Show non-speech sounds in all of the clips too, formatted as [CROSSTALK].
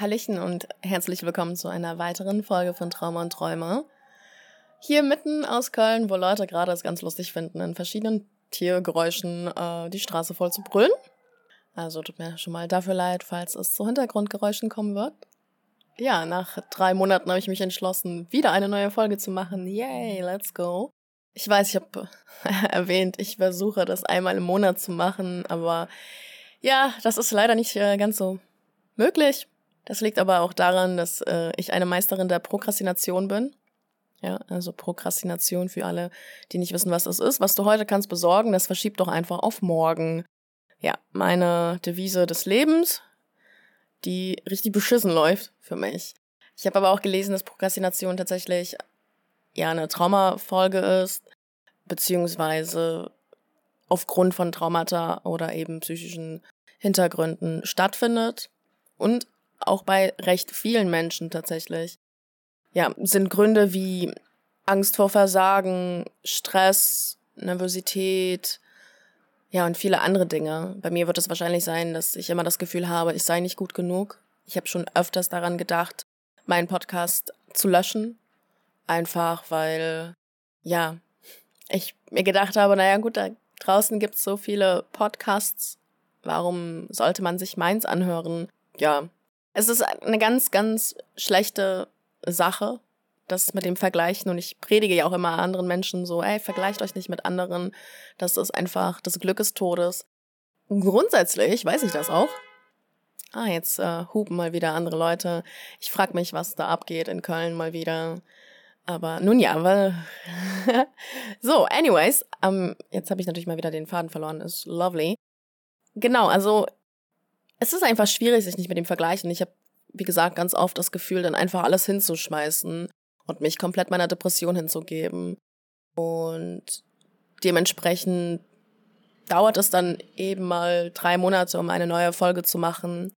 Hallöchen und herzlich willkommen zu einer weiteren Folge von Trauma und Träume. Hier mitten aus Köln, wo Leute gerade es ganz lustig finden, in verschiedenen Tiergeräuschen äh, die Straße voll zu brüllen. Also tut mir schon mal dafür leid, falls es zu Hintergrundgeräuschen kommen wird. Ja, nach drei Monaten habe ich mich entschlossen, wieder eine neue Folge zu machen. Yay, let's go. Ich weiß, ich habe [LAUGHS] erwähnt, ich versuche das einmal im Monat zu machen, aber ja, das ist leider nicht äh, ganz so möglich. Das liegt aber auch daran, dass äh, ich eine Meisterin der Prokrastination bin. Ja, also Prokrastination für alle, die nicht wissen, was das ist. Was du heute kannst besorgen, das verschiebt doch einfach auf morgen. Ja, meine Devise des Lebens, die richtig beschissen läuft für mich. Ich habe aber auch gelesen, dass Prokrastination tatsächlich ja eine Traumafolge ist, beziehungsweise aufgrund von Traumata oder eben psychischen Hintergründen stattfindet. Und auch bei recht vielen Menschen tatsächlich. Ja, sind Gründe wie Angst vor Versagen, Stress, Nervosität, ja, und viele andere Dinge. Bei mir wird es wahrscheinlich sein, dass ich immer das Gefühl habe, ich sei nicht gut genug. Ich habe schon öfters daran gedacht, meinen Podcast zu löschen. Einfach weil, ja, ich mir gedacht habe, naja gut, da draußen gibt es so viele Podcasts. Warum sollte man sich meins anhören? Ja, es ist eine ganz, ganz schlechte Sache, das mit dem Vergleichen. Und ich predige ja auch immer anderen Menschen so, ey, vergleicht euch nicht mit anderen. Das ist einfach das Glück des Todes. Grundsätzlich weiß ich das auch. Ah, jetzt äh, hupen mal wieder andere Leute. Ich frage mich, was da abgeht in Köln mal wieder. Aber nun ja, weil [LAUGHS] so, anyways, ähm, jetzt habe ich natürlich mal wieder den Faden verloren. Ist lovely. Genau, also es ist einfach schwierig, sich nicht mit dem vergleichen. Ich habe, wie gesagt, ganz oft das Gefühl, dann einfach alles hinzuschmeißen und mich komplett meiner Depression hinzugeben. Und dementsprechend dauert es dann eben mal drei Monate, um eine neue Folge zu machen.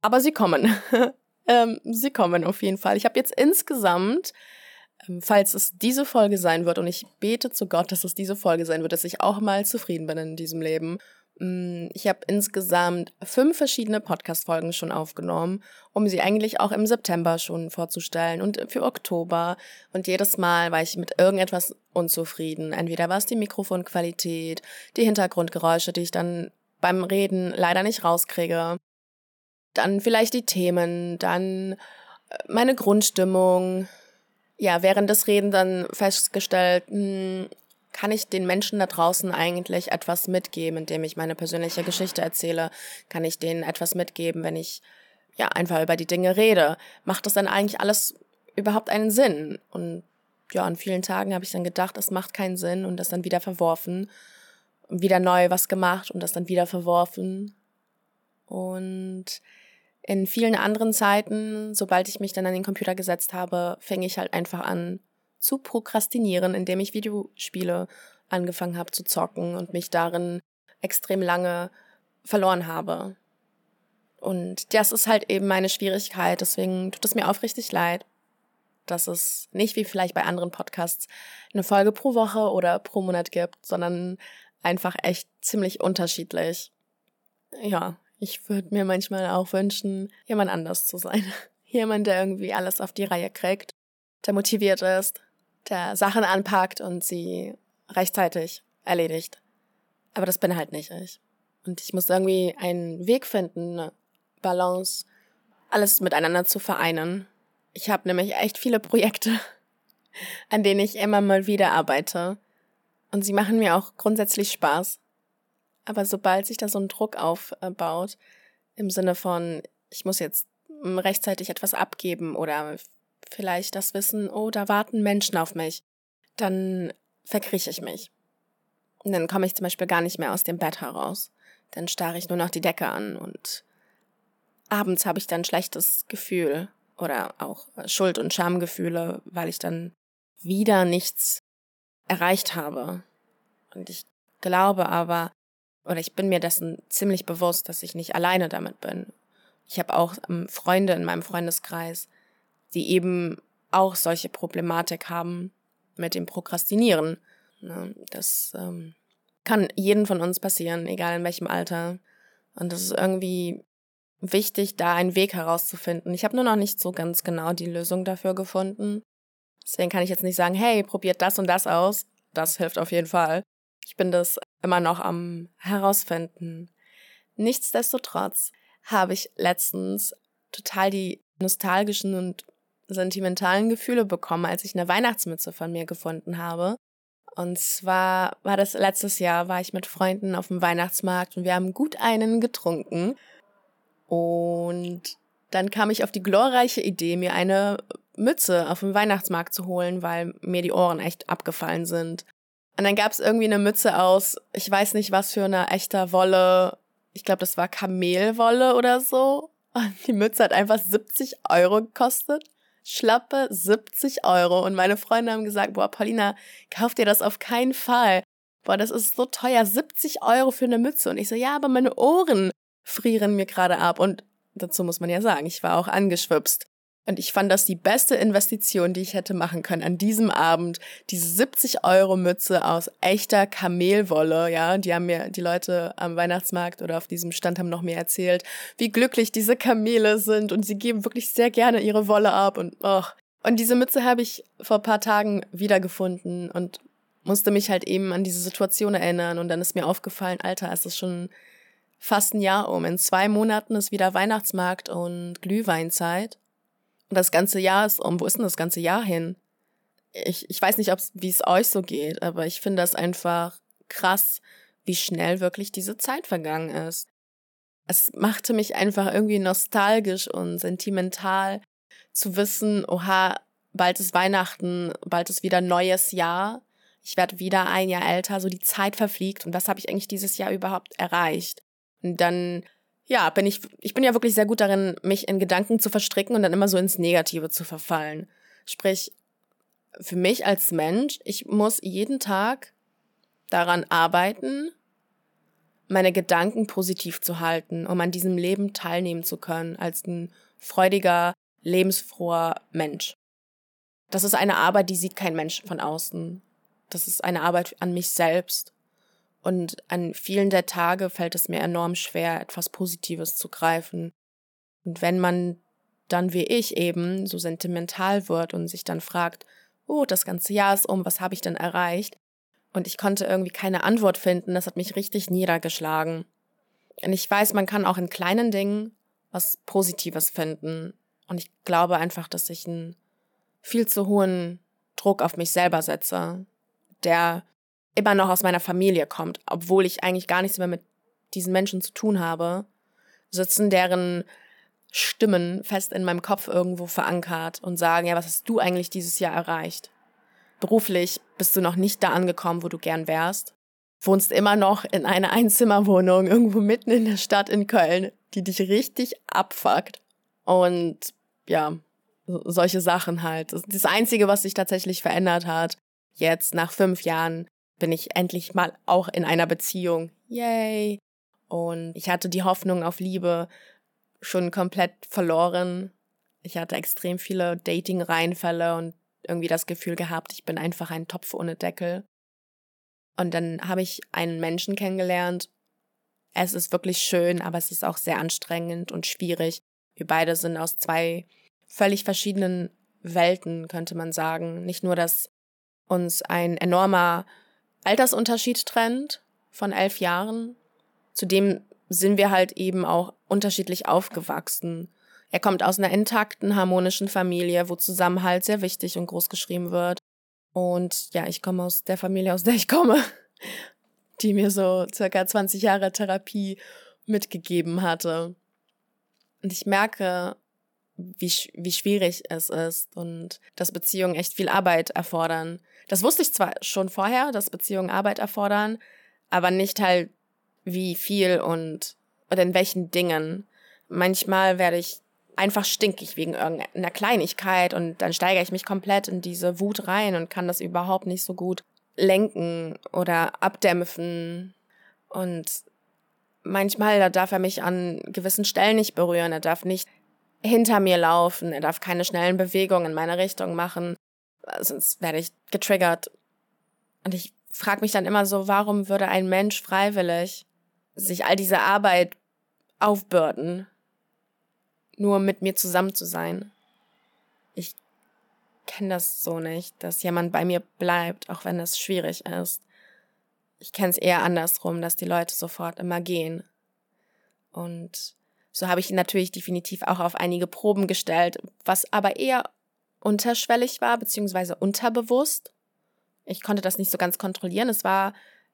Aber sie kommen. [LAUGHS] ähm, sie kommen auf jeden Fall. Ich habe jetzt insgesamt, ähm, falls es diese Folge sein wird, und ich bete zu Gott, dass es diese Folge sein wird, dass ich auch mal zufrieden bin in diesem Leben ich habe insgesamt fünf verschiedene Podcast-Folgen schon aufgenommen, um sie eigentlich auch im September schon vorzustellen und für Oktober. Und jedes Mal war ich mit irgendetwas unzufrieden. Entweder war es die Mikrofonqualität, die Hintergrundgeräusche, die ich dann beim Reden leider nicht rauskriege. Dann vielleicht die Themen, dann äh, meine Grundstimmung. Ja, während des Reden dann festgestellt, hm, kann ich den Menschen da draußen eigentlich etwas mitgeben, indem ich meine persönliche Geschichte erzähle? Kann ich denen etwas mitgeben, wenn ich ja einfach über die Dinge rede? Macht das dann eigentlich alles überhaupt einen Sinn? Und ja, an vielen Tagen habe ich dann gedacht, es macht keinen Sinn und das dann wieder verworfen. Und wieder neu was gemacht und das dann wieder verworfen. Und in vielen anderen Zeiten, sobald ich mich dann an den Computer gesetzt habe, fing ich halt einfach an, zu prokrastinieren, indem ich Videospiele angefangen habe zu zocken und mich darin extrem lange verloren habe. Und das ist halt eben meine Schwierigkeit. Deswegen tut es mir aufrichtig leid, dass es nicht wie vielleicht bei anderen Podcasts eine Folge pro Woche oder pro Monat gibt, sondern einfach echt ziemlich unterschiedlich. Ja, ich würde mir manchmal auch wünschen, jemand anders zu sein. [LAUGHS] Jemand, der irgendwie alles auf die Reihe kriegt, der motiviert ist, der Sachen anpackt und sie rechtzeitig erledigt. Aber das bin halt nicht ich. Und ich muss irgendwie einen Weg finden, eine Balance, alles miteinander zu vereinen. Ich habe nämlich echt viele Projekte, [LAUGHS] an denen ich immer mal wieder arbeite. Und sie machen mir auch grundsätzlich Spaß. Aber sobald sich da so ein Druck aufbaut, im Sinne von, ich muss jetzt rechtzeitig etwas abgeben oder vielleicht das Wissen, oh, da warten Menschen auf mich, dann verkrieche ich mich. Und dann komme ich zum Beispiel gar nicht mehr aus dem Bett heraus. Dann starre ich nur noch die Decke an und abends habe ich dann schlechtes Gefühl oder auch Schuld- und Schamgefühle, weil ich dann wieder nichts erreicht habe. Und ich glaube aber, oder ich bin mir dessen ziemlich bewusst, dass ich nicht alleine damit bin. Ich habe auch ähm, Freunde in meinem Freundeskreis, die eben auch solche Problematik haben mit dem Prokrastinieren. Ne, das ähm, kann jedem von uns passieren, egal in welchem Alter. Und das ist irgendwie wichtig, da einen Weg herauszufinden. Ich habe nur noch nicht so ganz genau die Lösung dafür gefunden. Deswegen kann ich jetzt nicht sagen, hey, probiert das und das aus. Das hilft auf jeden Fall. Ich bin das immer noch am herausfinden. Nichtsdestotrotz habe ich letztens total die nostalgischen und sentimentalen Gefühle bekommen, als ich eine Weihnachtsmütze von mir gefunden habe. Und zwar war das letztes Jahr, war ich mit Freunden auf dem Weihnachtsmarkt und wir haben gut einen getrunken. Und dann kam ich auf die glorreiche Idee, mir eine Mütze auf dem Weihnachtsmarkt zu holen, weil mir die Ohren echt abgefallen sind. Und dann gab es irgendwie eine Mütze aus, ich weiß nicht was für eine echter Wolle. Ich glaube, das war Kamelwolle oder so. Und die Mütze hat einfach 70 Euro gekostet. Schlappe 70 Euro. Und meine Freunde haben gesagt, boah, Paulina, kauf dir das auf keinen Fall. Boah, das ist so teuer. 70 Euro für eine Mütze. Und ich so, ja, aber meine Ohren frieren mir gerade ab. Und dazu muss man ja sagen, ich war auch angeschwipst. Und ich fand das die beste Investition, die ich hätte machen können an diesem Abend. Diese 70 Euro Mütze aus echter Kamelwolle, ja. Die haben mir, die Leute am Weihnachtsmarkt oder auf diesem Stand haben noch mehr erzählt, wie glücklich diese Kamele sind und sie geben wirklich sehr gerne ihre Wolle ab und, och. Und diese Mütze habe ich vor paar Tagen wiedergefunden und musste mich halt eben an diese Situation erinnern und dann ist mir aufgefallen, Alter, es ist schon fast ein Jahr um. In zwei Monaten ist wieder Weihnachtsmarkt und Glühweinzeit. Das ganze Jahr ist um. Wo ist denn das ganze Jahr hin? Ich, ich weiß nicht, wie es euch so geht, aber ich finde das einfach krass, wie schnell wirklich diese Zeit vergangen ist. Es machte mich einfach irgendwie nostalgisch und sentimental zu wissen, oha, bald ist Weihnachten, bald ist wieder neues Jahr. Ich werde wieder ein Jahr älter, so die Zeit verfliegt und was habe ich eigentlich dieses Jahr überhaupt erreicht? Und dann ja, bin ich, ich bin ja wirklich sehr gut darin, mich in Gedanken zu verstricken und dann immer so ins Negative zu verfallen. Sprich, für mich als Mensch, ich muss jeden Tag daran arbeiten, meine Gedanken positiv zu halten, um an diesem Leben teilnehmen zu können, als ein freudiger, lebensfroher Mensch. Das ist eine Arbeit, die sieht kein Mensch von außen. Das ist eine Arbeit an mich selbst. Und an vielen der Tage fällt es mir enorm schwer, etwas Positives zu greifen. Und wenn man dann wie ich eben so sentimental wird und sich dann fragt, oh, das ganze Jahr ist um, was habe ich denn erreicht? Und ich konnte irgendwie keine Antwort finden, das hat mich richtig niedergeschlagen. Und ich weiß, man kann auch in kleinen Dingen was Positives finden. Und ich glaube einfach, dass ich einen viel zu hohen Druck auf mich selber setze, der immer noch aus meiner Familie kommt, obwohl ich eigentlich gar nichts mehr mit diesen Menschen zu tun habe, sitzen deren Stimmen fest in meinem Kopf irgendwo verankert und sagen, ja, was hast du eigentlich dieses Jahr erreicht? Beruflich bist du noch nicht da angekommen, wo du gern wärst. Wohnst immer noch in einer Einzimmerwohnung irgendwo mitten in der Stadt in Köln, die dich richtig abfuckt. Und ja, solche Sachen halt. Das Einzige, was sich tatsächlich verändert hat, jetzt nach fünf Jahren, bin ich endlich mal auch in einer Beziehung. Yay! Und ich hatte die Hoffnung auf Liebe schon komplett verloren. Ich hatte extrem viele Dating-Reinfälle und irgendwie das Gefühl gehabt, ich bin einfach ein Topf ohne Deckel. Und dann habe ich einen Menschen kennengelernt. Es ist wirklich schön, aber es ist auch sehr anstrengend und schwierig. Wir beide sind aus zwei völlig verschiedenen Welten, könnte man sagen. Nicht nur, dass uns ein enormer Altersunterschied trennt von elf Jahren. Zudem sind wir halt eben auch unterschiedlich aufgewachsen. Er kommt aus einer intakten, harmonischen Familie, wo Zusammenhalt sehr wichtig und groß geschrieben wird. Und ja, ich komme aus der Familie, aus der ich komme, [LAUGHS] die mir so circa 20 Jahre Therapie mitgegeben hatte. Und ich merke, wie, wie schwierig es ist und dass Beziehungen echt viel Arbeit erfordern. Das wusste ich zwar schon vorher, dass Beziehungen Arbeit erfordern, aber nicht halt wie viel und oder in welchen Dingen. Manchmal werde ich einfach stinkig wegen irgendeiner Kleinigkeit und dann steigere ich mich komplett in diese Wut rein und kann das überhaupt nicht so gut lenken oder abdämpfen. Und manchmal da darf er mich an gewissen Stellen nicht berühren, er darf nicht hinter mir laufen, er darf keine schnellen Bewegungen in meine Richtung machen, sonst werde ich getriggert. Und ich frage mich dann immer so, warum würde ein Mensch freiwillig sich all diese Arbeit aufbürden, nur mit mir zusammen zu sein. Ich kenne das so nicht, dass jemand bei mir bleibt, auch wenn es schwierig ist. Ich kenne es eher andersrum, dass die Leute sofort immer gehen. Und so habe ich ihn natürlich definitiv auch auf einige Proben gestellt, was aber eher unterschwellig war, beziehungsweise unterbewusst. Ich konnte das nicht so ganz kontrollieren. Es war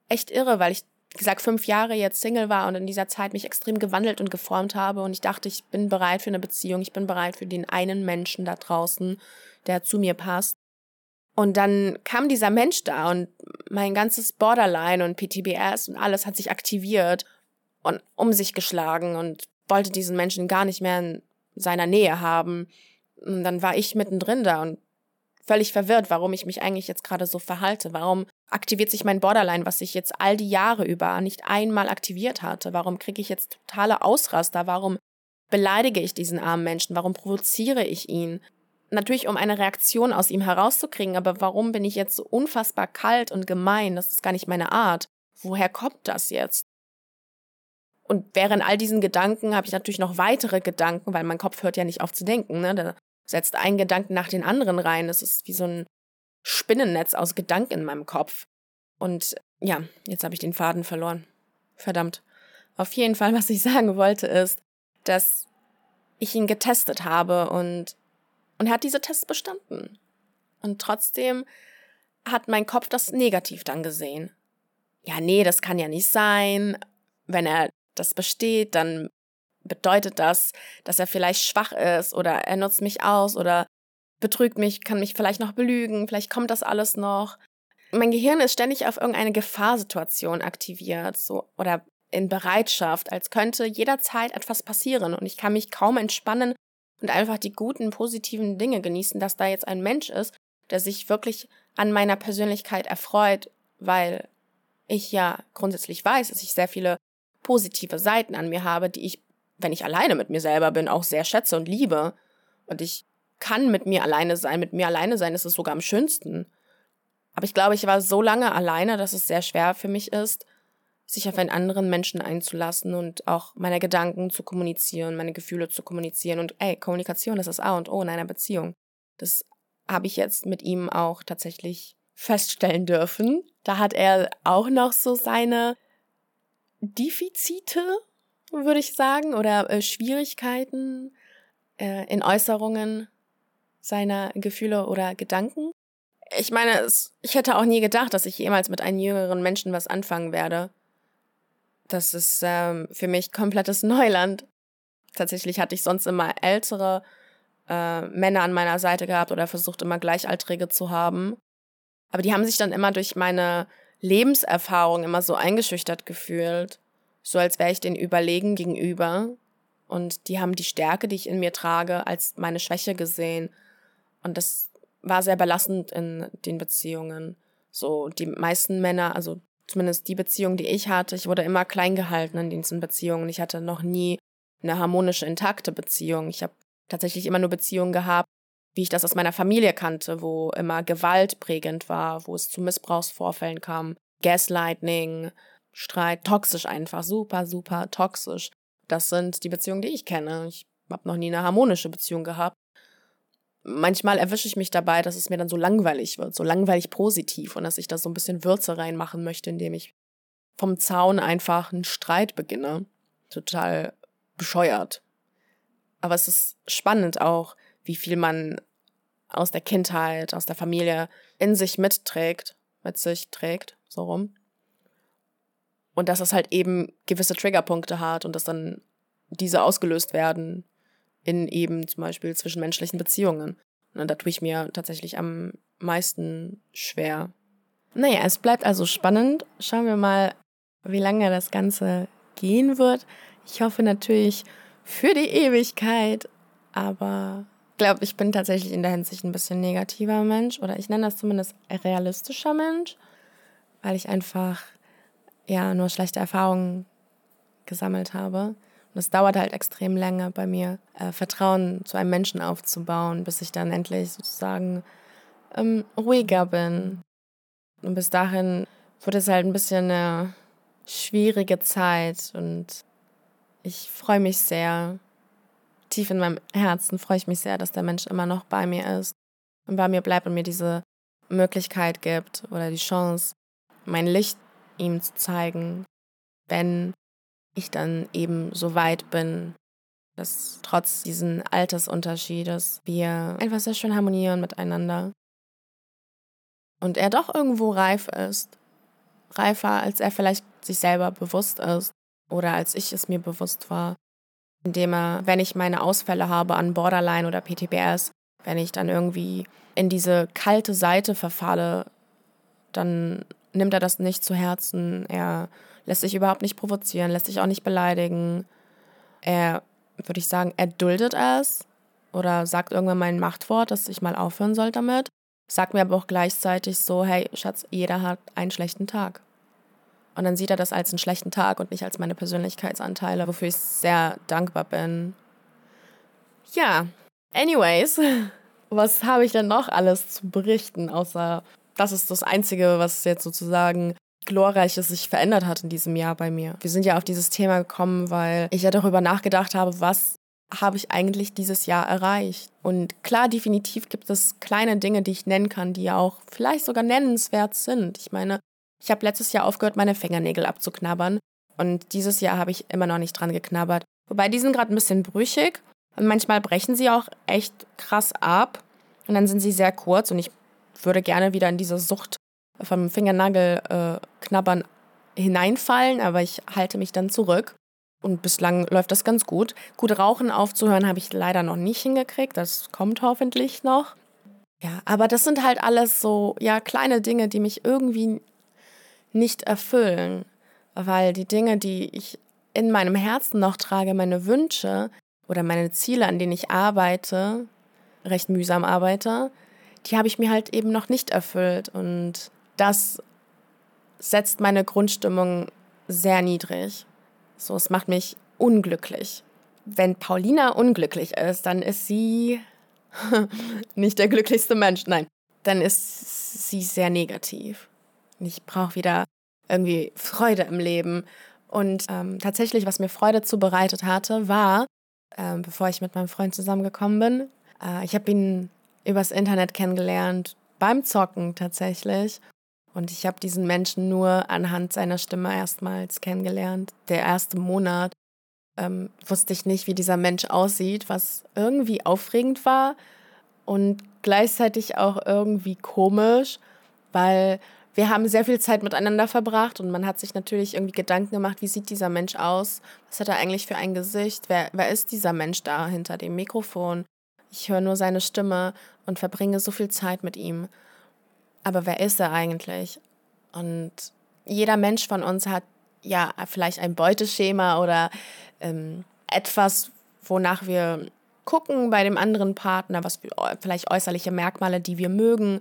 echt irre, weil ich, wie gesagt, fünf Jahre jetzt Single war und in dieser Zeit mich extrem gewandelt und geformt habe. Und ich dachte, ich bin bereit für eine Beziehung. Ich bin bereit für den einen Menschen da draußen, der zu mir passt. Und dann kam dieser Mensch da und mein ganzes Borderline und PTBS und alles hat sich aktiviert und um sich geschlagen und wollte diesen Menschen gar nicht mehr in seiner Nähe haben. Dann war ich mittendrin da und völlig verwirrt, warum ich mich eigentlich jetzt gerade so verhalte. Warum aktiviert sich mein Borderline, was ich jetzt all die Jahre über nicht einmal aktiviert hatte? Warum kriege ich jetzt totale Ausraster? Warum beleidige ich diesen armen Menschen? Warum provoziere ich ihn? Natürlich, um eine Reaktion aus ihm herauszukriegen, aber warum bin ich jetzt so unfassbar kalt und gemein? Das ist gar nicht meine Art. Woher kommt das jetzt? Und während all diesen Gedanken habe ich natürlich noch weitere Gedanken, weil mein Kopf hört ja nicht auf zu denken. Ne? Da setzt ein Gedanken nach den anderen rein. Das ist wie so ein Spinnennetz aus Gedanken in meinem Kopf. Und ja, jetzt habe ich den Faden verloren. Verdammt. Auf jeden Fall, was ich [LAUGHS] sagen wollte, ist, dass ich ihn getestet habe und, und er hat diese Tests bestanden. Und trotzdem hat mein Kopf das negativ dann gesehen. Ja, nee, das kann ja nicht sein. Wenn er das besteht, dann bedeutet das, dass er vielleicht schwach ist oder er nutzt mich aus oder betrügt mich, kann mich vielleicht noch belügen, vielleicht kommt das alles noch. Mein Gehirn ist ständig auf irgendeine Gefahrsituation aktiviert, so oder in Bereitschaft, als könnte jederzeit etwas passieren und ich kann mich kaum entspannen und einfach die guten, positiven Dinge genießen, dass da jetzt ein Mensch ist, der sich wirklich an meiner Persönlichkeit erfreut, weil ich ja grundsätzlich weiß, dass ich sehr viele positive Seiten an mir habe, die ich wenn ich alleine mit mir selber bin, auch sehr schätze und liebe. Und ich kann mit mir alleine sein. Mit mir alleine sein ist es sogar am schönsten. Aber ich glaube, ich war so lange alleine, dass es sehr schwer für mich ist, sich auf einen anderen Menschen einzulassen und auch meine Gedanken zu kommunizieren, meine Gefühle zu kommunizieren. Und ey, Kommunikation ist das A und O in einer Beziehung. Das habe ich jetzt mit ihm auch tatsächlich feststellen dürfen. Da hat er auch noch so seine Defizite, würde ich sagen, oder äh, Schwierigkeiten äh, in Äußerungen seiner Gefühle oder Gedanken. Ich meine, es, ich hätte auch nie gedacht, dass ich jemals mit einem jüngeren Menschen was anfangen werde. Das ist ähm, für mich komplettes [LAUGHS] Neuland. Tatsächlich hatte ich sonst immer ältere äh, Männer an meiner Seite gehabt oder versucht immer Gleichaltrige zu haben. Aber die haben sich dann immer durch meine Lebenserfahrung immer so eingeschüchtert gefühlt so als wäre ich den überlegen gegenüber. Und die haben die Stärke, die ich in mir trage, als meine Schwäche gesehen. Und das war sehr belastend in den Beziehungen. So, die meisten Männer, also zumindest die Beziehung, die ich hatte, ich wurde immer klein gehalten in diesen Beziehungen. Ich hatte noch nie eine harmonische, intakte Beziehung. Ich habe tatsächlich immer nur Beziehungen gehabt, wie ich das aus meiner Familie kannte, wo immer Gewalt prägend war, wo es zu Missbrauchsvorfällen kam, Gaslighting, Streit, toxisch einfach, super, super toxisch. Das sind die Beziehungen, die ich kenne. Ich habe noch nie eine harmonische Beziehung gehabt. Manchmal erwische ich mich dabei, dass es mir dann so langweilig wird, so langweilig positiv und dass ich da so ein bisschen Würze reinmachen möchte, indem ich vom Zaun einfach einen Streit beginne. Total bescheuert. Aber es ist spannend auch, wie viel man aus der Kindheit, aus der Familie in sich mitträgt, mit sich trägt, so rum. Und dass es halt eben gewisse Triggerpunkte hat und dass dann diese ausgelöst werden in eben zum Beispiel zwischenmenschlichen Beziehungen. Und da tue ich mir tatsächlich am meisten schwer. Naja, es bleibt also spannend. Schauen wir mal, wie lange das Ganze gehen wird. Ich hoffe natürlich für die Ewigkeit, aber ich glaube, ich bin tatsächlich in der Hinsicht ein bisschen negativer Mensch oder ich nenne das zumindest realistischer Mensch, weil ich einfach ja nur schlechte Erfahrungen gesammelt habe. Und es dauert halt extrem lange bei mir, äh, Vertrauen zu einem Menschen aufzubauen, bis ich dann endlich sozusagen ähm, ruhiger bin. Und bis dahin wird es halt ein bisschen eine schwierige Zeit und ich freue mich sehr tief in meinem Herzen freue ich mich sehr, dass der Mensch immer noch bei mir ist und bei mir bleibt und mir diese Möglichkeit gibt oder die Chance, mein Licht ihm zu zeigen, wenn ich dann eben so weit bin, dass trotz diesen Altersunterschiedes wir einfach sehr schön harmonieren miteinander. Und er doch irgendwo reif ist. Reifer, als er vielleicht sich selber bewusst ist oder als ich es mir bewusst war. Indem er, wenn ich meine Ausfälle habe an Borderline oder PTBS, wenn ich dann irgendwie in diese kalte Seite verfalle, dann nimmt er das nicht zu Herzen. Er lässt sich überhaupt nicht provozieren, lässt sich auch nicht beleidigen. Er, würde ich sagen, er duldet es oder sagt irgendwann mein Machtwort, dass ich mal aufhören soll damit. Sagt mir aber auch gleichzeitig so, hey Schatz, jeder hat einen schlechten Tag. Und dann sieht er das als einen schlechten Tag und nicht als meine Persönlichkeitsanteile, wofür ich sehr dankbar bin. Ja, anyways, [LAUGHS] was habe ich denn noch alles zu berichten, außer das ist das Einzige, was jetzt sozusagen glorreiches sich verändert hat in diesem Jahr bei mir. Wir sind ja auf dieses Thema gekommen, weil ich ja darüber nachgedacht habe, was habe ich eigentlich dieses Jahr erreicht. Und klar, definitiv gibt es kleine Dinge, die ich nennen kann, die ja auch vielleicht sogar nennenswert sind. Ich meine, ich habe letztes Jahr aufgehört, meine Fingernägel abzuknabbern. Und dieses Jahr habe ich immer noch nicht dran geknabbert. Wobei die sind gerade ein bisschen brüchig. Und manchmal brechen sie auch echt krass ab. Und dann sind sie sehr kurz. Und ich würde gerne wieder in diese Sucht vom Fingernagel äh, hineinfallen, aber ich halte mich dann zurück. Und bislang läuft das ganz gut. Gut, Rauchen aufzuhören habe ich leider noch nicht hingekriegt. Das kommt hoffentlich noch. Ja, aber das sind halt alles so, ja, kleine Dinge, die mich irgendwie nicht erfüllen. Weil die Dinge, die ich in meinem Herzen noch trage, meine Wünsche oder meine Ziele, an denen ich arbeite, recht mühsam arbeite, die habe ich mir halt eben noch nicht erfüllt. Und das setzt meine Grundstimmung sehr niedrig. So, es macht mich unglücklich. Wenn Paulina unglücklich ist, dann ist sie [LAUGHS] nicht der glücklichste Mensch. Nein, dann ist sie sehr negativ. Ich brauche wieder irgendwie Freude im Leben. Und ähm, tatsächlich, was mir Freude zubereitet hatte, war, äh, bevor ich mit meinem Freund zusammengekommen bin, äh, ich habe ihn übers Internet kennengelernt, beim Zocken tatsächlich. Und ich habe diesen Menschen nur anhand seiner Stimme erstmals kennengelernt. Der erste Monat ähm, wusste ich nicht, wie dieser Mensch aussieht, was irgendwie aufregend war und gleichzeitig auch irgendwie komisch, weil wir haben sehr viel Zeit miteinander verbracht und man hat sich natürlich irgendwie Gedanken gemacht, wie sieht dieser Mensch aus? Was hat er eigentlich für ein Gesicht? Wer, wer ist dieser Mensch da hinter dem Mikrofon? Ich höre nur seine Stimme und verbringe so viel Zeit mit ihm. Aber wer ist er eigentlich? Und jeder Mensch von uns hat ja vielleicht ein Beuteschema oder ähm, etwas, wonach wir gucken bei dem anderen Partner, was vielleicht äußerliche Merkmale, die wir mögen.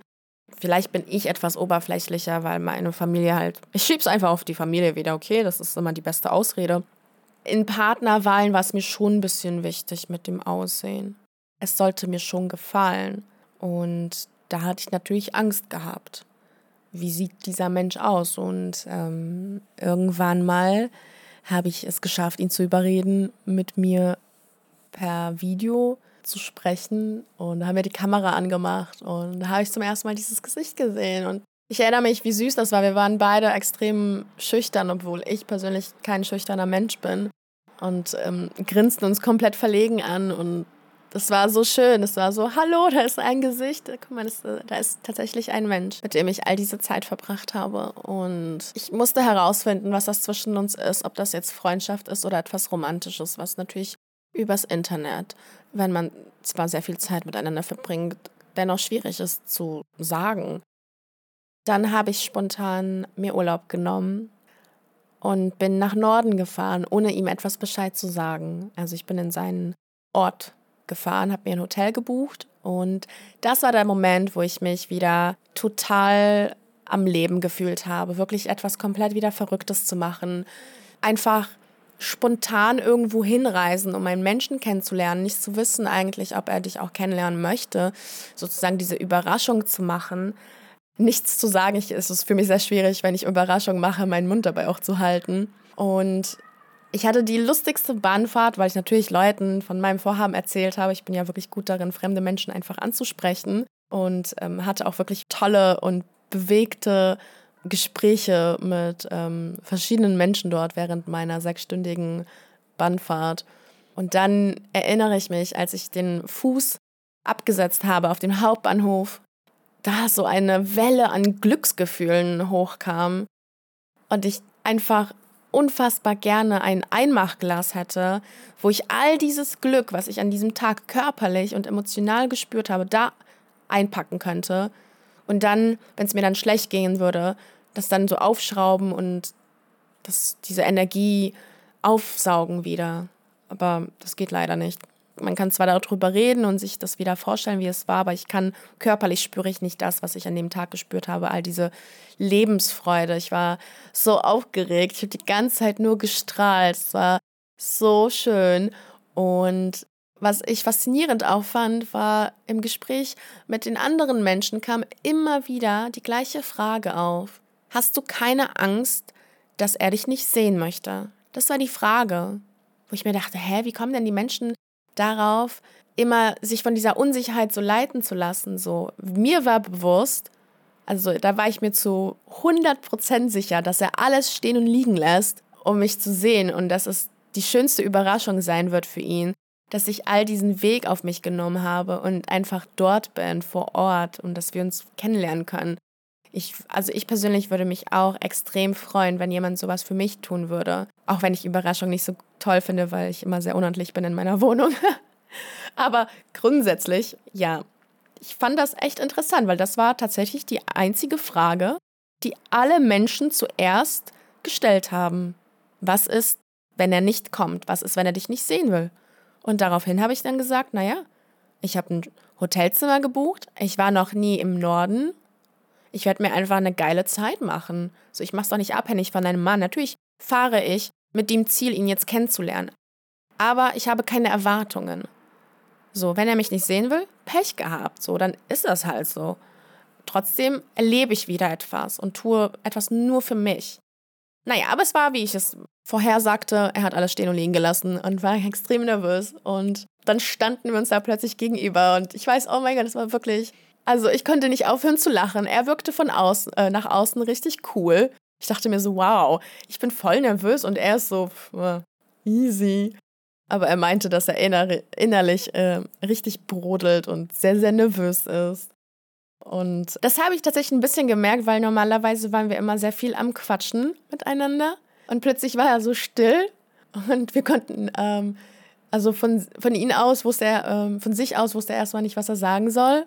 Vielleicht bin ich etwas oberflächlicher, weil meine Familie halt. Ich schieb's einfach auf die Familie wieder, okay? Das ist immer die beste Ausrede. In Partnerwahlen war es mir schon ein bisschen wichtig mit dem Aussehen es sollte mir schon gefallen. Und da hatte ich natürlich Angst gehabt. Wie sieht dieser Mensch aus? Und ähm, irgendwann mal habe ich es geschafft, ihn zu überreden, mit mir per Video zu sprechen. Und da haben wir die Kamera angemacht. Und da habe ich zum ersten Mal dieses Gesicht gesehen. Und ich erinnere mich, wie süß das war. Wir waren beide extrem schüchtern, obwohl ich persönlich kein schüchterner Mensch bin. Und ähm, grinsten uns komplett verlegen an. Und das war so schön. Es war so, hallo, da ist ein Gesicht. Guck mal, das, da ist tatsächlich ein Mensch, mit dem ich all diese Zeit verbracht habe. Und ich musste herausfinden, was das zwischen uns ist, ob das jetzt Freundschaft ist oder etwas Romantisches, was natürlich übers Internet, wenn man zwar sehr viel Zeit miteinander verbringt, dennoch schwierig ist zu sagen. Dann habe ich spontan mir Urlaub genommen und bin nach Norden gefahren, ohne ihm etwas Bescheid zu sagen. Also ich bin in seinen Ort gefahren, habe mir ein Hotel gebucht und das war der Moment, wo ich mich wieder total am Leben gefühlt habe, wirklich etwas komplett wieder Verrücktes zu machen, einfach spontan irgendwo hinreisen, um einen Menschen kennenzulernen, nicht zu wissen eigentlich, ob er dich auch kennenlernen möchte, sozusagen diese Überraschung zu machen, nichts zu sagen. Ich, es ist für mich sehr schwierig, wenn ich Überraschung mache, meinen Mund dabei auch zu halten. Und Ich hatte die lustigste Bahnfahrt, weil ich natürlich Leuten von meinem Vorhaben erzählt habe. Ich bin ja wirklich gut darin, fremde Menschen einfach anzusprechen und ähm, hatte auch wirklich tolle und bewegte Gespräche mit ähm, verschiedenen Menschen dort während meiner sechsstündigen Bahnfahrt. Und dann erinnere ich mich, als ich den Fuß abgesetzt habe auf dem Hauptbahnhof, da so eine Welle an Glücksgefühlen hochkam und ich einfach unfassbar gerne ein Einmachglas hätte, wo ich all dieses Glück, was ich an diesem Tag körperlich und emotional gespürt habe, da einpacken könnte. Und dann, wenn es mir dann schlecht gehen würde, das dann so aufschrauben und das, diese Energie aufsaugen wieder. Aber das geht leider nicht man kann zwar darüber reden und sich das wieder vorstellen, wie es war, aber ich kann körperlich spüre ich nicht das, was ich an dem Tag gespürt habe, all diese Lebensfreude. Ich war so aufgeregt, ich habe die ganze Zeit nur gestrahlt. Es war so schön und was ich faszinierend auch fand, war im Gespräch mit den anderen Menschen kam immer wieder die gleiche Frage auf. Hast du keine Angst, dass er dich nicht sehen möchte? Das war die Frage, wo ich mir dachte, hä, wie kommen denn die Menschen darauf, immer sich von dieser Unsicherheit so leiten zu lassen. So, mir war bewusst, also da war ich mir zu 100% sicher, dass er alles stehen und liegen lässt, um mich zu sehen und dass es die schönste Überraschung sein wird für ihn, dass ich all diesen Weg auf mich genommen habe und einfach dort bin, vor Ort und dass wir uns kennenlernen können. Ich, also ich persönlich würde mich auch extrem freuen, wenn jemand sowas für mich tun würde. Auch wenn ich Überraschung nicht so toll finde, weil ich immer sehr unordentlich bin in meiner [LAUGHS] Wohnung. Aber grundsätzlich, ja. Ich fand das echt interessant, weil das war tatsächlich die einzige Frage, die alle Menschen zuerst gestellt haben. Was ist, wenn er nicht kommt? Was ist, wenn er dich nicht sehen will? Und daraufhin habe ich dann gesagt, naja, ich habe ein Hotelzimmer gebucht, ich war noch nie im Norden ich werde mir einfach eine geile Zeit machen. So, ich mache es doch nicht abhängig von deinem Mann. Natürlich fahre ich mit dem Ziel, ihn jetzt kennenzulernen. Aber ich habe keine Erwartungen. So, wenn er mich nicht sehen will, Pech gehabt. So, dann ist das halt so. Trotzdem erlebe ich wieder etwas und tue etwas nur für mich. Naja, aber es war, wie ich es vorher sagte, er hat alles stehen und liegen gelassen und war [LAUGHS] extrem nervös. Und dann standen wir uns da plötzlich gegenüber und ich weiß, oh mein Gott, das war wirklich also ich konnte nicht aufhören zu lachen. Er wirkte von außen, äh, nach außen richtig cool. Ich dachte mir so, wow, ich bin voll nervös und er ist so äh, easy. Aber er meinte, dass er inner innerlich äh, richtig brodelt und sehr, sehr nervös ist. Und das habe ich tatsächlich ein bisschen gemerkt, weil normalerweise waren wir immer sehr viel am Quatschen miteinander. Und plötzlich war er so still und wir konnten, ähm, also von, von ihm aus wusste er, ähm, von sich aus wusste er erstmal nicht, was er sagen soll.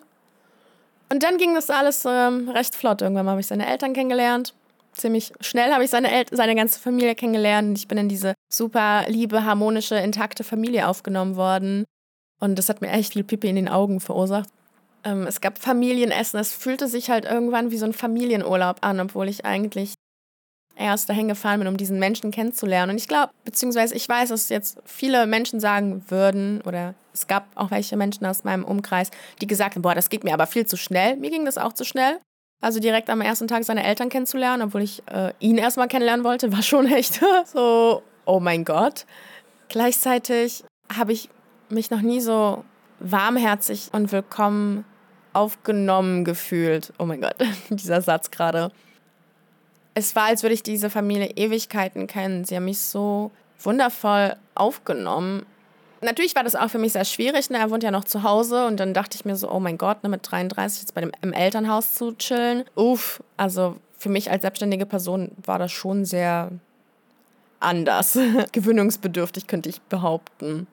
Und dann ging das alles ähm, recht flott. Irgendwann habe ich seine Eltern kennengelernt. Ziemlich schnell habe ich seine, El seine ganze Familie kennengelernt. Ich bin in diese super liebe, harmonische, intakte Familie aufgenommen worden. Und das hat mir echt viel Pipi in den Augen verursacht. Ähm, es gab Familienessen. Es fühlte sich halt irgendwann wie so ein Familienurlaub an, obwohl ich eigentlich erst dahin gefahren bin, um diesen Menschen kennenzulernen. Und ich glaube, beziehungsweise ich weiß, dass jetzt viele Menschen sagen würden, oder es gab auch welche Menschen aus meinem Umkreis, die gesagt haben, boah, das geht mir aber viel zu schnell. Mir ging das auch zu schnell. Also direkt am ersten Tag seine Eltern kennenzulernen, obwohl ich äh, ihn erstmal kennenlernen wollte, war schon echt [LAUGHS] so, oh mein Gott. Gleichzeitig habe ich mich noch nie so warmherzig und willkommen aufgenommen gefühlt. Oh mein Gott, [LAUGHS] dieser Satz gerade es war, als würde ich diese Familie Ewigkeiten kennen. Sie haben mich so wundervoll aufgenommen. Natürlich war das auch für mich sehr schwierig. Ne? Er wohnt ja noch zu Hause und dann dachte ich mir so, oh mein Gott, ne, mit 33 jetzt bei dem im Elternhaus zu chillen. Uff, also für mich als selbstständige Person war das schon sehr anders. [LAUGHS] Gewöhnungsbedürftig, könnte ich behaupten.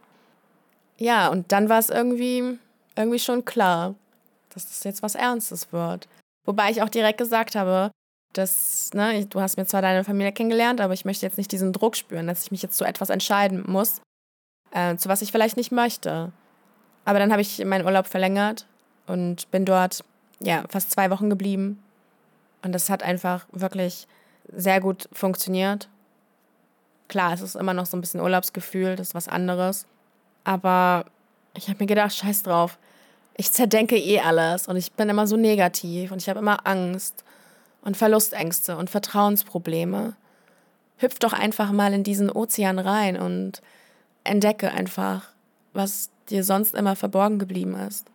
Ja, und dann war es irgendwie, irgendwie schon klar, dass das jetzt was Ernstes wird. Wobei ich auch direkt gesagt habe, dass, ne, du hast mir zwar deine Familie kennengelernt, aber ich möchte jetzt nicht diesen Druck spüren, dass ich mich jetzt zu etwas entscheiden muss, äh, zu was ich vielleicht nicht möchte. Aber dann habe ich meinen Urlaub verlängert und bin dort, ja, fast zwei Wochen geblieben. Und das hat einfach wirklich sehr gut funktioniert. Klar, es ist immer noch so ein bisschen Urlaubsgefühl, das ist was anderes. Aber ich habe mir gedacht, scheiß drauf. Ich zerdenke eh alles und ich bin immer so negativ und ich habe immer Angst und Verlustängste und Vertrauensprobleme. hüpf doch einfach mal in diesen Ozean rein und entdecke einfach, was dir sonst immer verborgen geblieben ist.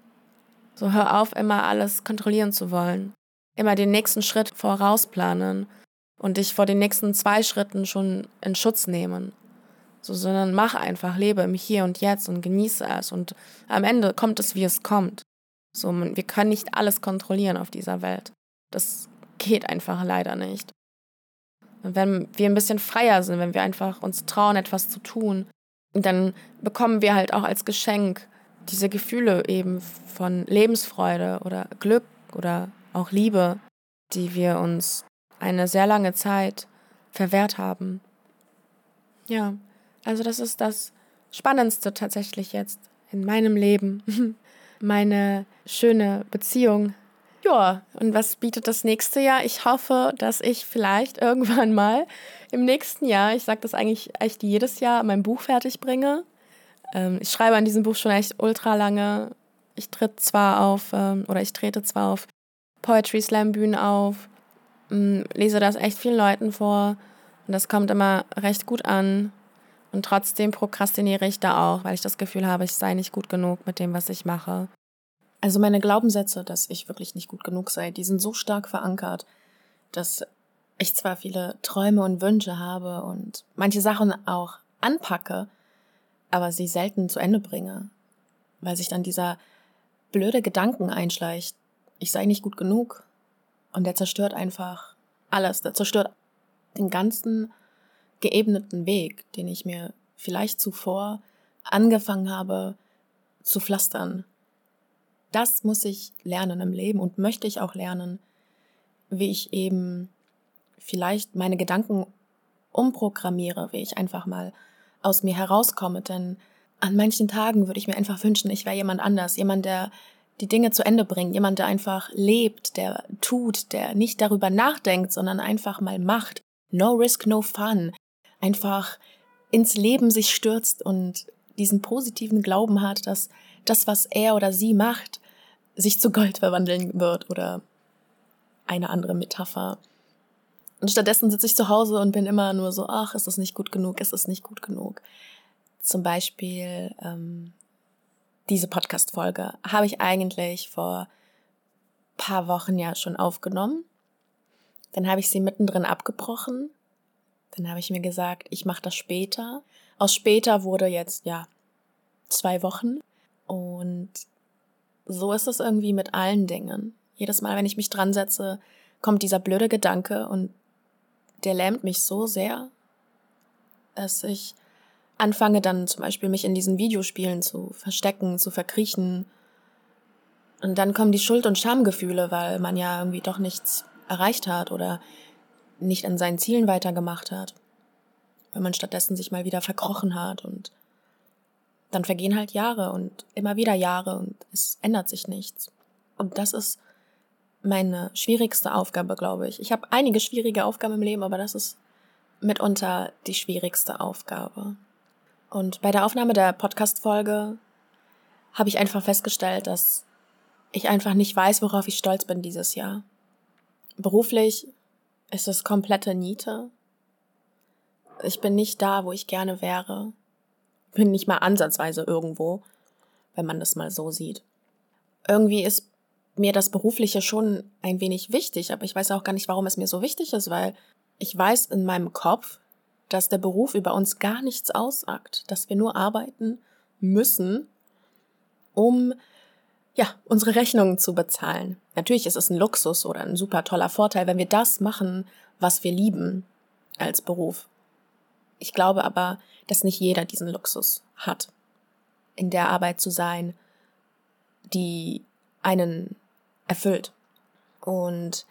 So hör auf, immer alles kontrollieren zu wollen. Immer den nächsten Schritt vorausplanen und dich vor den nächsten zwei Schritten schon in Schutz nehmen. So, sondern mach einfach, lebe im Hier und Jetzt und genieße es. Und am Ende kommt es, wie es kommt. So, wir können nicht alles kontrollieren auf dieser Welt. Das geht einfach leider nicht. Und wenn wir ein bisschen freier sind, wenn wir einfach uns trauen, etwas zu tun, dann bekommen wir halt auch als Geschenk diese Gefühle eben von Lebensfreude oder Glück oder auch Liebe, die wir uns eine sehr lange Zeit verwehrt haben. Ja, also das ist das Spannendste tatsächlich jetzt in meinem Leben. [LAUGHS] Meine schöne Beziehung. Ja, und was bietet das nächste Jahr? Ich hoffe, dass ich vielleicht [LAUGHS] irgendwann mal im nächsten Jahr, ich sage das eigentlich echt jedes Jahr, mein Buch fertig bringe. Ähm, ich schreibe an diesem Buch schon echt ultra lange. Ich tritt zwar auf, ähm, oder ich trete zwar auf Poetry Slam Bühnen auf, ähm, lese das echt vielen Leuten vor und das kommt immer recht gut an. Und trotzdem prokrastiniere ich da auch, weil ich das Gefühl habe, ich sei nicht gut genug mit dem, was ich mache. Also meine Glaubenssätze, dass ich wirklich nicht gut genug sei, die sind so stark verankert, dass ich zwar viele Träume und Wünsche habe und manche Sachen auch anpacke, aber sie selten zu Ende bringe, weil sich dann dieser blöde Gedanken einschleicht, ich sei nicht gut genug und der zerstört einfach alles, der zerstört den ganzen geebneten Weg, den ich mir vielleicht zuvor angefangen habe zu pflastern. Das muss ich lernen im Leben und möchte ich auch lernen, wie ich eben vielleicht meine Gedanken umprogrammiere, wie ich einfach mal aus mir herauskomme. Denn an manchen Tagen würde ich mir einfach wünschen, ich wäre jemand anders, jemand, der die Dinge zu Ende bringt, jemand, der einfach lebt, der tut, der nicht darüber nachdenkt, sondern einfach mal macht. No risk, no fun einfach ins Leben sich stürzt und diesen positiven Glauben hat, dass das, was er oder sie macht, sich zu Gold verwandeln wird oder eine andere Metapher. Und stattdessen sitze ich zu Hause und bin immer nur so, ach, ist es nicht gut genug, ist es nicht gut genug. Zum Beispiel ähm, diese Podcast-Folge habe ich eigentlich vor paar Wochen ja schon aufgenommen. Dann habe ich sie mittendrin abgebrochen dann habe ich mir gesagt, ich mache das später. Aus später wurde jetzt, ja, zwei Wochen. Und so ist es irgendwie mit allen Dingen. Jedes Mal, wenn ich mich dran setze, kommt dieser blöde Gedanke und der lähmt mich so sehr, dass ich anfange dann zum Beispiel mich in diesen Videospielen zu verstecken, zu verkriechen. Und dann kommen die Schuld- und Schamgefühle, weil man ja irgendwie doch nichts erreicht hat oder nicht an seinen Zielen weitergemacht hat. Wenn man stattdessen sich mal wieder verkrochen hat und dann vergehen halt Jahre und immer wieder Jahre und es ändert sich nichts. Und das ist meine schwierigste Aufgabe, glaube ich. Ich habe einige schwierige Aufgaben im Leben, aber das ist mitunter die schwierigste Aufgabe. Und bei der Aufnahme der Podcast-Folge habe ich einfach festgestellt, dass ich einfach nicht weiß, worauf ich stolz bin dieses Jahr. Beruflich ist es komplette Niete. Ich bin nicht da, wo ich gerne wäre. Bin nicht mal ansatzweise irgendwo, wenn man das mal so sieht. Irgendwie ist mir das Berufliche schon ein wenig wichtig, aber ich weiß auch gar nicht, warum es mir so wichtig ist, weil ich weiß in meinem Kopf, dass der Beruf über uns gar nichts aussagt, dass wir nur arbeiten müssen, um ja, unsere Rechnungen zu bezahlen. Natürlich ist es ein Luxus oder ein super toller Vorteil, wenn wir das machen, was wir lieben als Beruf. Ich glaube aber, dass nicht jeder diesen Luxus hat, in der Arbeit zu sein, die einen erfüllt. Und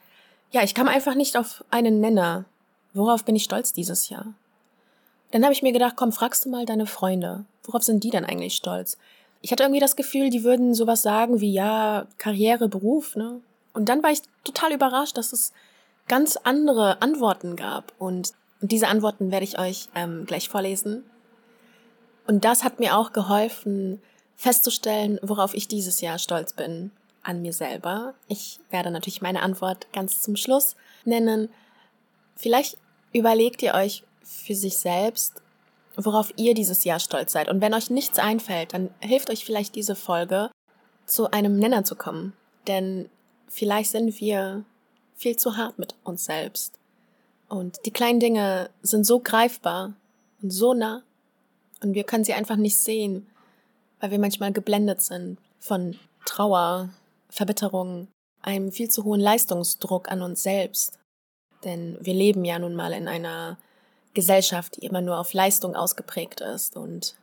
ja, ich kam einfach nicht auf einen Nenner. Worauf bin ich stolz dieses Jahr? Dann habe ich mir gedacht, komm, fragst du mal deine Freunde. Worauf sind die denn eigentlich stolz? ich hatte irgendwie das Gefühl, die würden sowas sagen wie, ja, Karriere, Beruf, ne? Und dann war ich total überrascht, dass es ganz andere Antworten gab. Und, und diese Antworten werde ich euch ähm, gleich vorlesen. Und das hat mir auch geholfen, festzustellen, worauf ich dieses Jahr stolz bin an mir selber. Ich werde natürlich meine Antwort ganz zum Schluss nennen. Vielleicht überlegt ihr euch für sich selbst, worauf ihr dieses Jahr stolz seid. Und wenn euch nichts einfällt, dann hilft euch vielleicht diese Folge, zu einem Nenner zu kommen. Denn vielleicht sind wir viel zu hart mit uns selbst. Und die kleinen Dinge sind so greifbar und so nah. Und wir können sie einfach nicht sehen, weil wir manchmal geblendet sind von Trauer, Verbitterung, einem viel zu hohen Leistungsdruck an uns selbst. Denn wir leben ja nun mal in einer Gesellschaft, die immer nur auf Leistung ausgeprägt ist und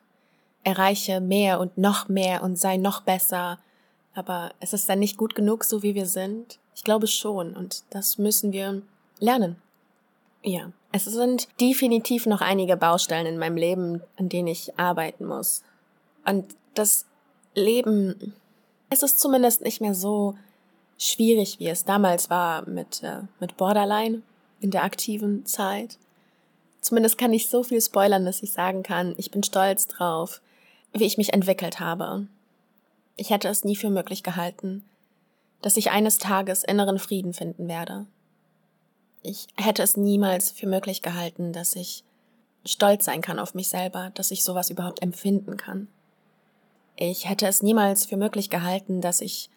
erreiche mehr und noch mehr und sei noch besser. Aber es ist dann nicht gut genug, so wie wir sind. Ich glaube schon und das müssen wir lernen. Ja, es sind definitiv noch einige Baustellen in meinem Leben, an denen ich arbeiten muss. Und das Leben, es ist zumindest nicht mehr so schwierig, wie es damals war mit, äh, mit Borderline in der aktiven Zeit. Zumindest kann ich so viel spoilern, dass ich sagen kann, ich bin stolz drauf, wie ich mich entwickelt habe. Ich hätte es nie für möglich gehalten, dass ich eines Tages inneren Frieden finden werde. Ich hätte es niemals für möglich gehalten, dass ich stolz sein kann auf mich selber, dass ich sowas überhaupt empfinden kann. Ich hätte es niemals für möglich gehalten, dass ich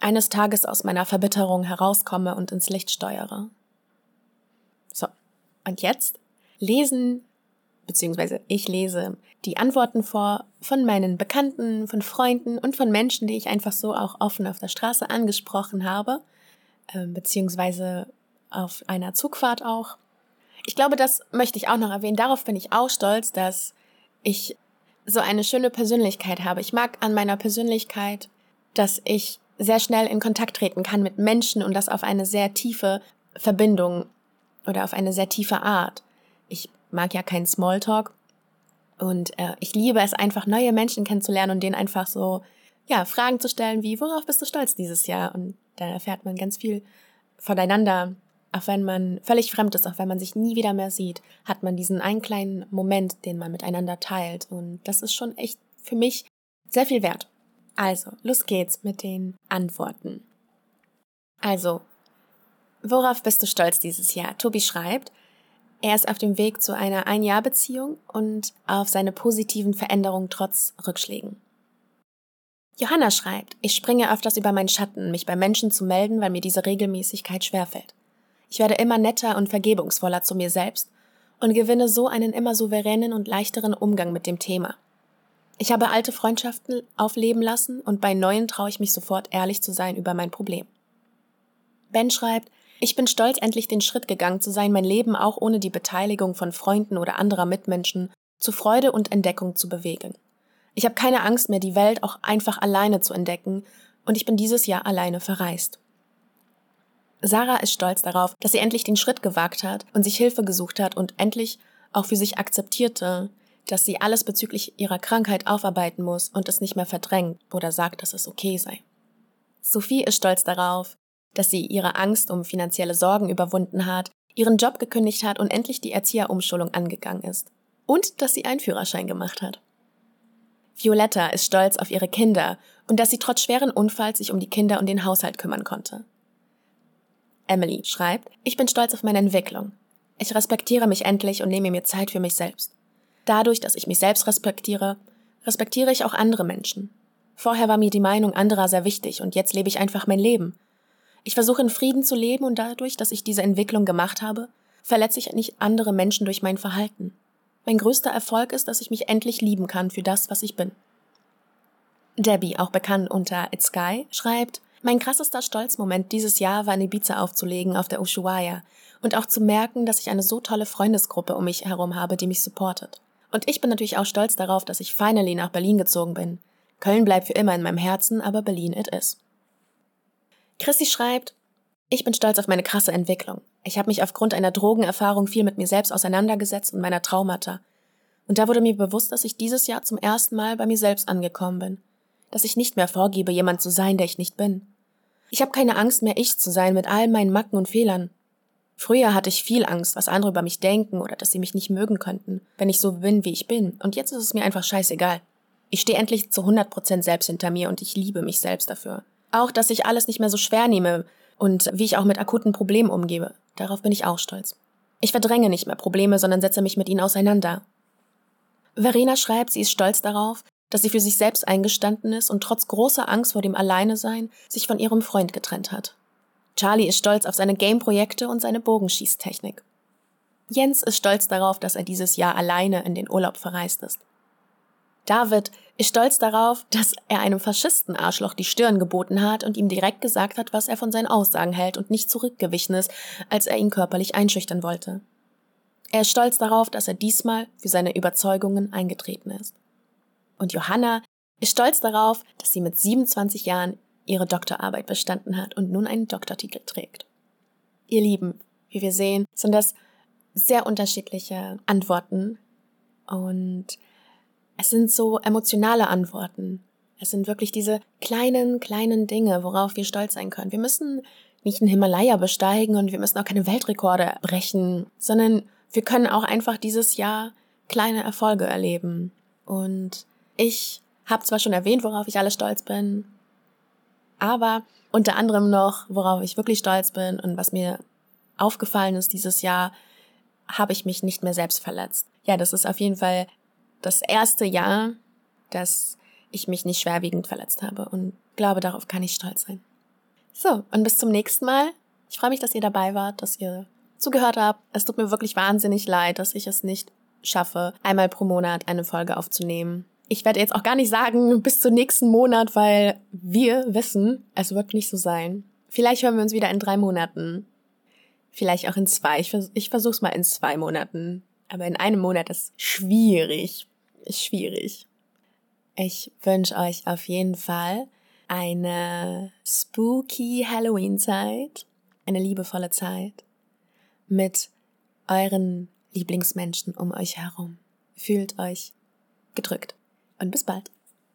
eines Tages aus meiner Verbitterung herauskomme und ins Licht steuere. So, und jetzt lesen, beziehungsweise ich lese die Antworten vor von meinen Bekannten, von Freunden und von Menschen, die ich einfach so auch offen auf der Straße angesprochen habe, ähm, beziehungsweise auf einer Zugfahrt auch. Ich glaube, das möchte ich auch noch erwähnen. Darauf bin ich auch stolz, dass ich so eine schöne Persönlichkeit habe. Ich mag an meiner Persönlichkeit, dass ich sehr schnell in Kontakt treten kann mit Menschen und das auf eine sehr tiefe Verbindung oder auf eine sehr tiefe Art. Ich mag ja keinen Smalltalk und äh, ich liebe es einfach, neue Menschen kennenzulernen und denen einfach so, ja, Fragen zu stellen wie, worauf bist du stolz dieses Jahr? Und da erfährt man ganz viel voneinander. Auch wenn man völlig fremd ist, auch wenn man sich nie wieder mehr sieht, hat man diesen einen kleinen Moment, den man miteinander teilt. Und das ist schon echt für mich sehr viel wert. Also, los geht's mit den Antworten. Also, worauf bist du stolz dieses Jahr? Tobi schreibt, er ist auf dem Weg zu einer Ein-Jahr-Beziehung und auf seine positiven Veränderungen trotz Rückschlägen. Johanna schreibt, ich springe öfters über meinen Schatten, mich bei Menschen zu melden, weil mir diese Regelmäßigkeit schwerfällt. Ich werde immer netter und vergebungsvoller zu mir selbst und gewinne so einen immer souveränen und leichteren Umgang mit dem Thema. Ich habe alte Freundschaften aufleben lassen und bei neuen traue ich mich sofort ehrlich zu sein über mein Problem. Ben schreibt, ich bin stolz, endlich den Schritt gegangen zu sein, mein Leben auch ohne die Beteiligung von Freunden oder anderer Mitmenschen zu Freude und Entdeckung zu bewegen. Ich habe keine Angst mehr, die Welt auch einfach alleine zu entdecken, und ich bin dieses Jahr alleine verreist. Sarah ist stolz darauf, dass sie endlich den Schritt gewagt hat und sich Hilfe gesucht hat und endlich auch für sich akzeptierte, dass sie alles bezüglich ihrer Krankheit aufarbeiten muss und es nicht mehr verdrängt oder sagt, dass es okay sei. Sophie ist stolz darauf, dass sie ihre Angst um finanzielle Sorgen überwunden hat, ihren Job gekündigt hat und endlich die Erzieherumschulung angegangen ist. Und dass sie einen Führerschein gemacht hat. Violetta ist stolz auf ihre Kinder und dass sie trotz schweren Unfalls sich um die Kinder und den Haushalt kümmern konnte. Emily schreibt, ich bin stolz auf meine Entwicklung. Ich respektiere mich endlich und nehme mir Zeit für mich selbst. Dadurch, dass ich mich selbst respektiere, respektiere ich auch andere Menschen. Vorher war mir die Meinung anderer sehr wichtig und jetzt lebe ich einfach mein Leben. Ich versuche in Frieden zu leben und dadurch, dass ich diese Entwicklung gemacht habe, verletze ich nicht andere Menschen durch mein Verhalten. Mein größter Erfolg ist, dass ich mich endlich lieben kann für das, was ich bin. Debbie, auch bekannt unter It's Sky, schreibt, mein krassester Stolzmoment dieses Jahr war in Ibiza aufzulegen auf der Ushuaia und auch zu merken, dass ich eine so tolle Freundesgruppe um mich herum habe, die mich supportet. Und ich bin natürlich auch stolz darauf, dass ich finally nach Berlin gezogen bin. Köln bleibt für immer in meinem Herzen, aber Berlin it is. Chrissy schreibt, ich bin stolz auf meine krasse Entwicklung. Ich habe mich aufgrund einer Drogenerfahrung viel mit mir selbst auseinandergesetzt und meiner Traumata. Und da wurde mir bewusst, dass ich dieses Jahr zum ersten Mal bei mir selbst angekommen bin. Dass ich nicht mehr vorgebe, jemand zu sein, der ich nicht bin. Ich habe keine Angst mehr, ich zu sein mit all meinen Macken und Fehlern. Früher hatte ich viel Angst, was andere über mich denken oder dass sie mich nicht mögen könnten, wenn ich so bin, wie ich bin. Und jetzt ist es mir einfach scheißegal. Ich stehe endlich zu 100% selbst hinter mir und ich liebe mich selbst dafür. Auch, dass ich alles nicht mehr so schwer nehme und wie ich auch mit akuten Problemen umgebe. Darauf bin ich auch stolz. Ich verdränge nicht mehr Probleme, sondern setze mich mit ihnen auseinander. Verena schreibt, sie ist stolz darauf, dass sie für sich selbst eingestanden ist und trotz großer Angst vor dem Alleinesein sich von ihrem Freund getrennt hat. Charlie ist stolz auf seine Game-Projekte und seine Bogenschießtechnik. Jens ist stolz darauf, dass er dieses Jahr alleine in den Urlaub verreist ist. David ist stolz darauf, dass er einem Faschisten-Arschloch die Stirn geboten hat und ihm direkt gesagt hat, was er von seinen Aussagen hält und nicht zurückgewichen ist, als er ihn körperlich einschüchtern wollte. Er ist stolz darauf, dass er diesmal für seine Überzeugungen eingetreten ist. Und Johanna ist stolz darauf, dass sie mit 27 Jahren ihre Doktorarbeit bestanden hat und nun einen Doktortitel trägt. Ihr Lieben, wie wir sehen, sind das sehr unterschiedliche Antworten und es sind so emotionale Antworten. Es sind wirklich diese kleinen, kleinen Dinge, worauf wir stolz sein können. Wir müssen nicht einen Himalaya besteigen und wir müssen auch keine Weltrekorde brechen, sondern wir können auch einfach dieses Jahr kleine Erfolge erleben. Und ich habe zwar schon erwähnt, worauf ich alle stolz bin, aber unter anderem noch, worauf ich wirklich stolz bin und was mir aufgefallen ist dieses Jahr, habe ich mich nicht mehr selbst verletzt. Ja, das ist auf jeden Fall das erste Jahr, dass ich mich nicht schwerwiegend verletzt habe und glaube, darauf kann ich stolz sein. So, und bis zum nächsten Mal. Ich freue mich, dass ihr dabei wart, dass ihr zugehört habt. Es tut mir wirklich wahnsinnig leid, dass ich es nicht schaffe, einmal pro Monat eine Folge aufzunehmen. Ich werde jetzt auch gar nicht sagen bis zum nächsten Monat, weil wir wissen, es wird nicht so sein. Vielleicht hören wir uns wieder in drei Monaten. Vielleicht auch in zwei. Ich, vers ich versuche es mal in zwei Monaten. Aber in einem Monat ist schwierig. Ist schwierig. Ich wünsche euch auf jeden Fall eine spooky Halloween-Zeit, eine liebevolle Zeit mit euren Lieblingsmenschen um euch herum. Fühlt euch gedrückt und bis bald.